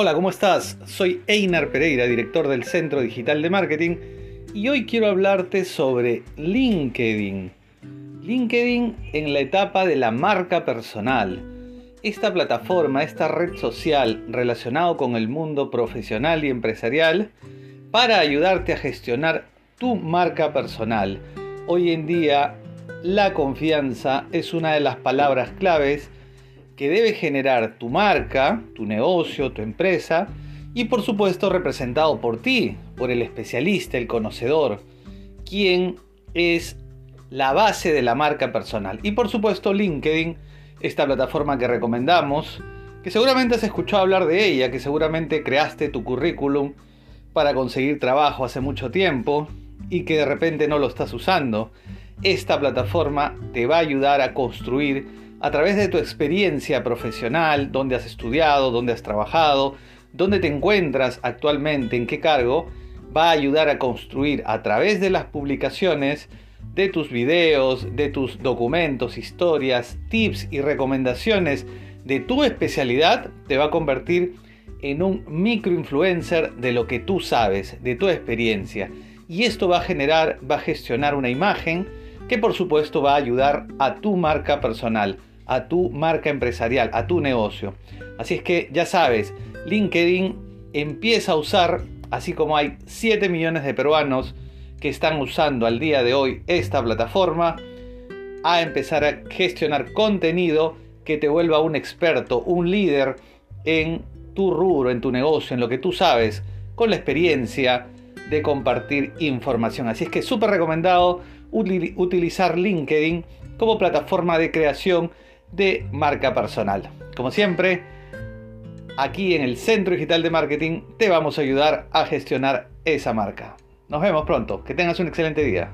Hola, ¿cómo estás? Soy Einar Pereira, director del Centro Digital de Marketing, y hoy quiero hablarte sobre LinkedIn. LinkedIn en la etapa de la marca personal. Esta plataforma, esta red social relacionado con el mundo profesional y empresarial para ayudarte a gestionar tu marca personal. Hoy en día la confianza es una de las palabras claves que debe generar tu marca, tu negocio, tu empresa y por supuesto representado por ti, por el especialista, el conocedor, quien es la base de la marca personal. Y por supuesto LinkedIn, esta plataforma que recomendamos, que seguramente has escuchado hablar de ella, que seguramente creaste tu currículum para conseguir trabajo hace mucho tiempo y que de repente no lo estás usando. Esta plataforma te va a ayudar a construir a través de tu experiencia profesional, dónde has estudiado, dónde has trabajado, dónde te encuentras actualmente, en qué cargo, va a ayudar a construir a través de las publicaciones de tus videos, de tus documentos, historias, tips y recomendaciones de tu especialidad, te va a convertir en un microinfluencer de lo que tú sabes, de tu experiencia. Y esto va a generar, va a gestionar una imagen que por supuesto va a ayudar a tu marca personal a tu marca empresarial, a tu negocio. Así es que ya sabes, LinkedIn empieza a usar, así como hay 7 millones de peruanos que están usando al día de hoy esta plataforma, a empezar a gestionar contenido que te vuelva un experto, un líder en tu rubro, en tu negocio, en lo que tú sabes, con la experiencia de compartir información. Así es que súper recomendado utilizar LinkedIn como plataforma de creación de marca personal. Como siempre, aquí en el Centro Digital de Marketing te vamos a ayudar a gestionar esa marca. Nos vemos pronto, que tengas un excelente día.